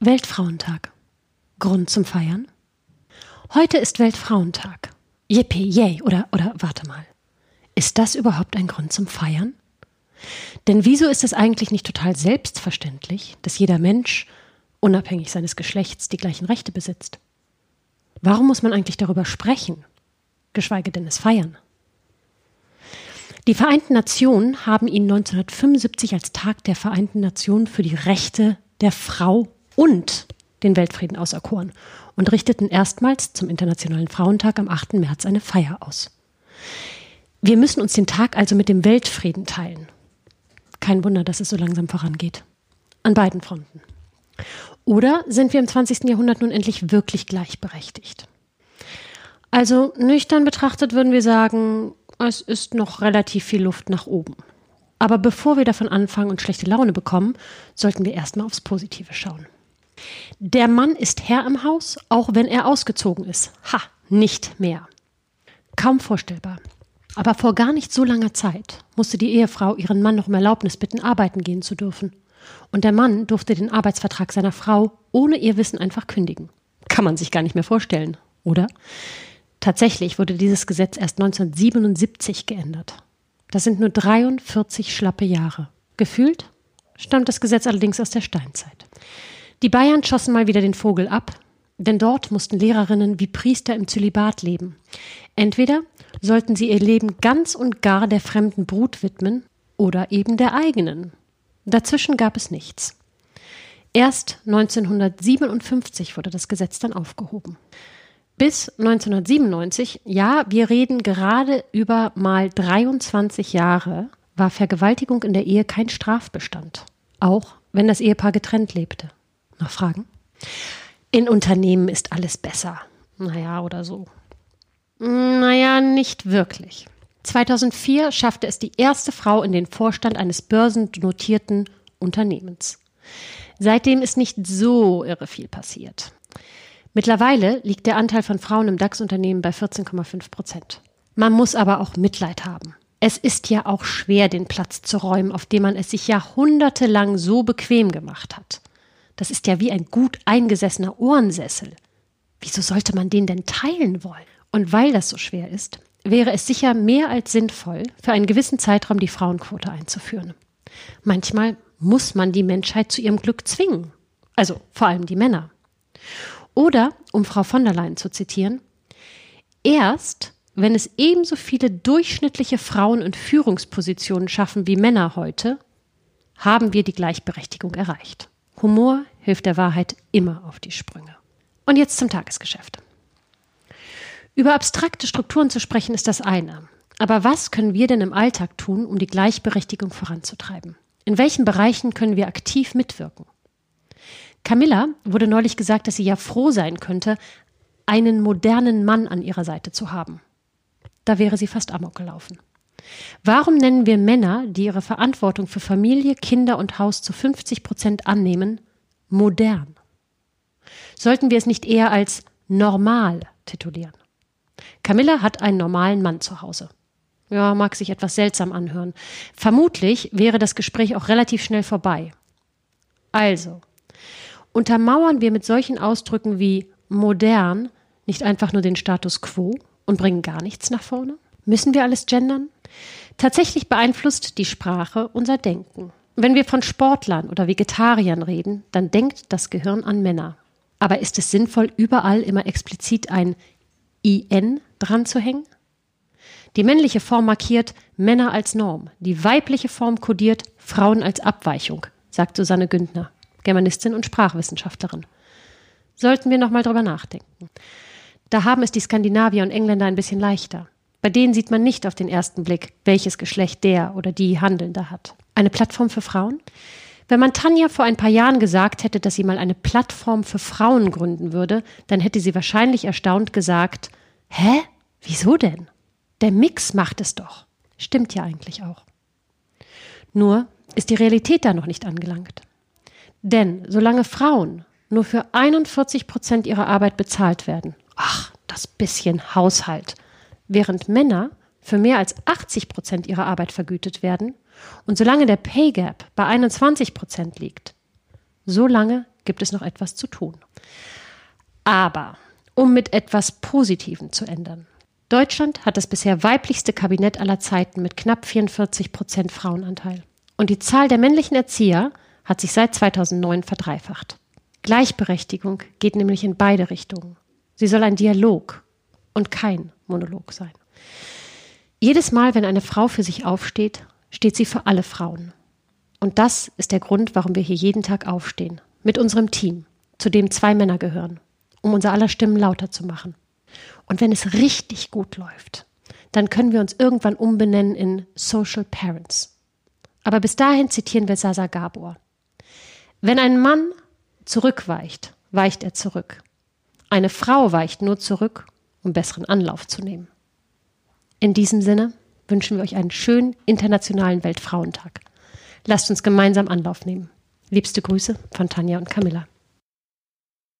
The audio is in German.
Weltfrauentag. Grund zum Feiern? Heute ist Weltfrauentag. Yippie, yay, oder, oder warte mal. Ist das überhaupt ein Grund zum Feiern? Denn wieso ist es eigentlich nicht total selbstverständlich, dass jeder Mensch, unabhängig seines Geschlechts, die gleichen Rechte besitzt? Warum muss man eigentlich darüber sprechen, geschweige denn es feiern? Die Vereinten Nationen haben ihn 1975 als Tag der Vereinten Nationen für die Rechte der Frau und den Weltfrieden auserkoren und richteten erstmals zum Internationalen Frauentag am 8. März eine Feier aus. Wir müssen uns den Tag also mit dem Weltfrieden teilen. Kein Wunder, dass es so langsam vorangeht. An beiden Fronten. Oder sind wir im 20. Jahrhundert nun endlich wirklich gleichberechtigt? Also nüchtern betrachtet würden wir sagen, es ist noch relativ viel Luft nach oben. Aber bevor wir davon anfangen und schlechte Laune bekommen, sollten wir erstmal aufs Positive schauen. Der Mann ist Herr im Haus, auch wenn er ausgezogen ist. Ha, nicht mehr. Kaum vorstellbar. Aber vor gar nicht so langer Zeit musste die Ehefrau ihren Mann noch um Erlaubnis bitten, arbeiten gehen zu dürfen. Und der Mann durfte den Arbeitsvertrag seiner Frau ohne ihr Wissen einfach kündigen. Kann man sich gar nicht mehr vorstellen, oder? Tatsächlich wurde dieses Gesetz erst 1977 geändert. Das sind nur 43 schlappe Jahre. Gefühlt stammt das Gesetz allerdings aus der Steinzeit. Die Bayern schossen mal wieder den Vogel ab, denn dort mussten Lehrerinnen wie Priester im Zölibat leben. Entweder sollten sie ihr Leben ganz und gar der fremden Brut widmen oder eben der eigenen. Dazwischen gab es nichts. Erst 1957 wurde das Gesetz dann aufgehoben. Bis 1997, ja, wir reden gerade über mal 23 Jahre, war Vergewaltigung in der Ehe kein Strafbestand. Auch wenn das Ehepaar getrennt lebte. Noch Fragen? In Unternehmen ist alles besser. Naja, oder so. Naja, nicht wirklich. 2004 schaffte es die erste Frau in den Vorstand eines börsennotierten Unternehmens. Seitdem ist nicht so irre viel passiert. Mittlerweile liegt der Anteil von Frauen im DAX-Unternehmen bei 14,5 Prozent. Man muss aber auch Mitleid haben. Es ist ja auch schwer, den Platz zu räumen, auf dem man es sich jahrhundertelang so bequem gemacht hat. Das ist ja wie ein gut eingesessener Ohrensessel. Wieso sollte man den denn teilen wollen? Und weil das so schwer ist, wäre es sicher mehr als sinnvoll, für einen gewissen Zeitraum die Frauenquote einzuführen. Manchmal muss man die Menschheit zu ihrem Glück zwingen. Also vor allem die Männer. Oder, um Frau von der Leyen zu zitieren, erst wenn es ebenso viele durchschnittliche Frauen in Führungspositionen schaffen wie Männer heute, haben wir die Gleichberechtigung erreicht. Humor hilft der Wahrheit immer auf die Sprünge. Und jetzt zum Tagesgeschäft. Über abstrakte Strukturen zu sprechen ist das eine. Aber was können wir denn im Alltag tun, um die Gleichberechtigung voranzutreiben? In welchen Bereichen können wir aktiv mitwirken? Camilla wurde neulich gesagt, dass sie ja froh sein könnte, einen modernen Mann an ihrer Seite zu haben. Da wäre sie fast amok gelaufen. Warum nennen wir Männer, die ihre Verantwortung für Familie, Kinder und Haus zu 50 Prozent annehmen, modern? Sollten wir es nicht eher als normal titulieren? Camilla hat einen normalen Mann zu Hause. Ja, mag sich etwas seltsam anhören. Vermutlich wäre das Gespräch auch relativ schnell vorbei. Also, untermauern wir mit solchen Ausdrücken wie modern nicht einfach nur den Status quo und bringen gar nichts nach vorne? Müssen wir alles gendern? Tatsächlich beeinflusst die Sprache unser Denken. Wenn wir von Sportlern oder Vegetariern reden, dann denkt das Gehirn an Männer. Aber ist es sinnvoll, überall immer explizit ein IN dran zu hängen? Die männliche Form markiert Männer als Norm, die weibliche Form kodiert Frauen als Abweichung, sagt Susanne Güntner. Germanistin und Sprachwissenschaftlerin. Sollten wir nochmal drüber nachdenken. Da haben es die Skandinavier und Engländer ein bisschen leichter. Bei denen sieht man nicht auf den ersten Blick, welches Geschlecht der oder die Handelnde hat. Eine Plattform für Frauen? Wenn man Tanja vor ein paar Jahren gesagt hätte, dass sie mal eine Plattform für Frauen gründen würde, dann hätte sie wahrscheinlich erstaunt gesagt, Hä? Wieso denn? Der Mix macht es doch. Stimmt ja eigentlich auch. Nur ist die Realität da noch nicht angelangt. Denn solange Frauen nur für 41 Prozent ihrer Arbeit bezahlt werden, ach, das bisschen Haushalt, während Männer für mehr als 80 Prozent ihrer Arbeit vergütet werden und solange der Pay Gap bei 21 Prozent liegt, solange gibt es noch etwas zu tun. Aber um mit etwas Positivem zu ändern. Deutschland hat das bisher weiblichste Kabinett aller Zeiten mit knapp 44 Prozent Frauenanteil. Und die Zahl der männlichen Erzieher hat sich seit 2009 verdreifacht. Gleichberechtigung geht nämlich in beide Richtungen. Sie soll ein Dialog und kein Monolog sein. Jedes Mal, wenn eine Frau für sich aufsteht, steht sie für alle Frauen. Und das ist der Grund, warum wir hier jeden Tag aufstehen. Mit unserem Team, zu dem zwei Männer gehören, um unser aller Stimmen lauter zu machen. Und wenn es richtig gut läuft, dann können wir uns irgendwann umbenennen in Social Parents. Aber bis dahin zitieren wir Sasa Gabor. Wenn ein Mann zurückweicht, weicht er zurück. Eine Frau weicht nur zurück, um besseren Anlauf zu nehmen. In diesem Sinne wünschen wir euch einen schönen internationalen Weltfrauentag. Lasst uns gemeinsam Anlauf nehmen. Liebste Grüße von Tanja und Camilla.